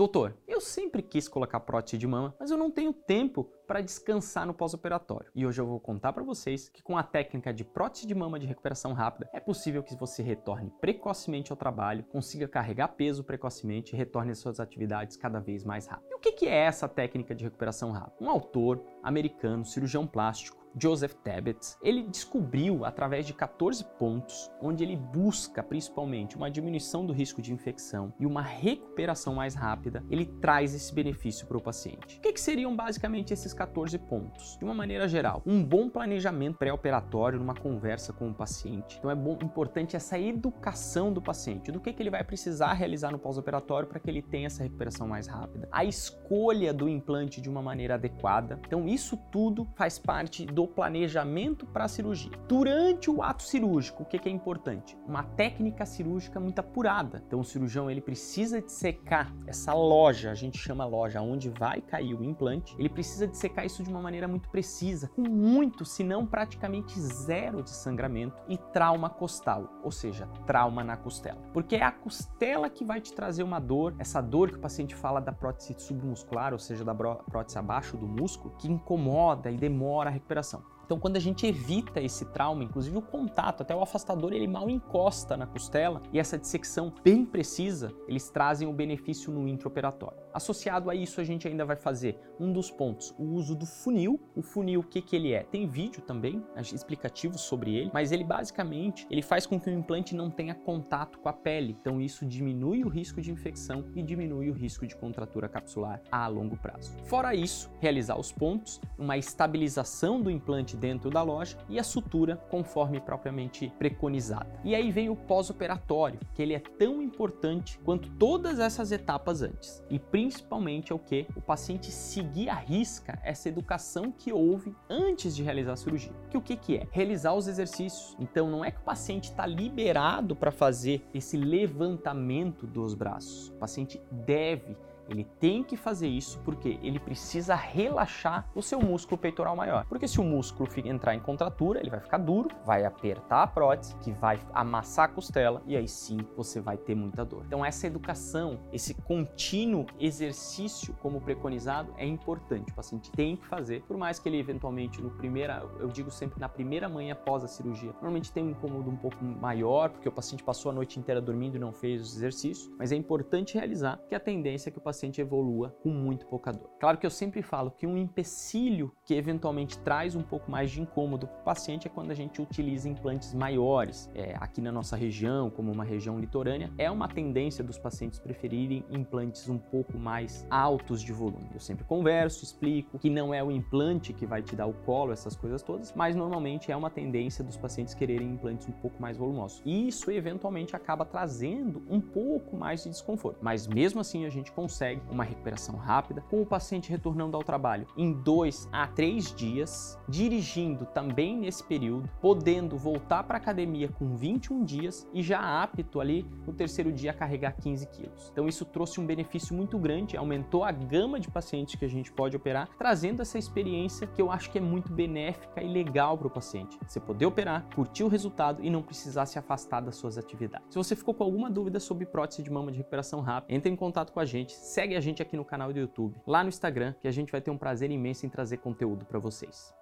Doutor, eu sempre quis colocar prótese de mama, mas eu não tenho tempo para descansar no pós-operatório. E hoje eu vou contar para vocês que com a técnica de prótese de mama de recuperação rápida, é possível que você retorne precocemente ao trabalho, consiga carregar peso precocemente e retorne às suas atividades cada vez mais rápido. E o que é essa técnica de recuperação rápida? Um autor americano, cirurgião plástico, Joseph Tabbett, ele descobriu através de 14 pontos, onde ele busca principalmente uma diminuição do risco de infecção e uma recuperação mais rápida, ele traz esse benefício para o paciente. O que, que, seriam basicamente esses 14 pontos? De uma maneira geral, um bom planejamento pré-operatório numa conversa com o paciente. Então é bom, importante essa educação do paciente, do que, que ele vai precisar realizar no pós-operatório para que ele tenha essa recuperação mais rápida. A escolha do implante de uma maneira adequada. Então isso tudo faz parte do do planejamento para a cirurgia. Durante o ato cirúrgico, o que, é importante? Uma técnica cirúrgica muito apurada. Então o cirurgião ele precisa de secar essa loja, a gente chama loja onde vai cair o implante, ele precisa de secar isso de uma maneira muito precisa, com muito, se não praticamente zero de sangramento e trauma costal, ou seja, trauma na costela. Porque é a costela que vai te trazer uma dor, essa dor que o paciente fala da prótese submuscular, ou seja, da prótese abaixo do músculo, que incomoda e demora a recuperação então, quando a gente evita esse trauma, inclusive o contato, até o afastador, ele mal encosta na costela e essa dissecção bem precisa, eles trazem o benefício no intraoperatório. Associado a isso, a gente ainda vai fazer um dos pontos, o uso do funil. O funil, o que, que ele é? Tem vídeo também, explicativo sobre ele, mas ele basicamente ele faz com que o implante não tenha contato com a pele. Então, isso diminui o risco de infecção e diminui o risco de contratura capsular a longo prazo. Fora isso, realizar os pontos, uma estabilização do implante dentro da loja e a sutura conforme propriamente preconizada. E aí vem o pós-operatório, que ele é tão importante quanto todas essas etapas antes. E principalmente é o que? O paciente seguir a risca essa educação que houve antes de realizar a cirurgia. Que o que, que é? Realizar os exercícios. Então não é que o paciente está liberado para fazer esse levantamento dos braços. O paciente deve ele tem que fazer isso porque ele precisa relaxar o seu músculo peitoral maior. Porque se o músculo entrar em contratura, ele vai ficar duro, vai apertar a prótese, que vai amassar a costela e aí sim você vai ter muita dor. Então essa educação, esse contínuo exercício como preconizado é importante. O paciente tem que fazer, por mais que ele eventualmente no primeira, eu digo sempre na primeira manhã após a cirurgia, normalmente tem um incômodo um pouco maior porque o paciente passou a noite inteira dormindo e não fez os exercícios, mas é importante realizar que a tendência é que o paciente paciente evolua com muito pouca dor. Claro que eu sempre falo que um empecilho que eventualmente traz um pouco mais de incômodo para o paciente é quando a gente utiliza implantes maiores. É, aqui na nossa região, como uma região litorânea, é uma tendência dos pacientes preferirem implantes um pouco mais altos de volume. Eu sempre converso, explico que não é o implante que vai te dar o colo, essas coisas todas, mas normalmente é uma tendência dos pacientes quererem implantes um pouco mais volumosos. E isso eventualmente acaba trazendo um pouco mais de desconforto. Mas mesmo assim a gente consegue consegue uma recuperação rápida, com o paciente retornando ao trabalho em dois a três dias, dirigindo também nesse período, podendo voltar para a academia com 21 dias e já apto ali no terceiro dia a carregar 15 quilos. Então isso trouxe um benefício muito grande, aumentou a gama de pacientes que a gente pode operar, trazendo essa experiência que eu acho que é muito benéfica e legal para o paciente. Você poder operar, curtir o resultado e não precisar se afastar das suas atividades. Se você ficou com alguma dúvida sobre prótese de mama de recuperação rápida, entre em contato com a gente, segue a gente aqui no canal do YouTube, lá no Instagram, que a gente vai ter um prazer imenso em trazer conteúdo para vocês.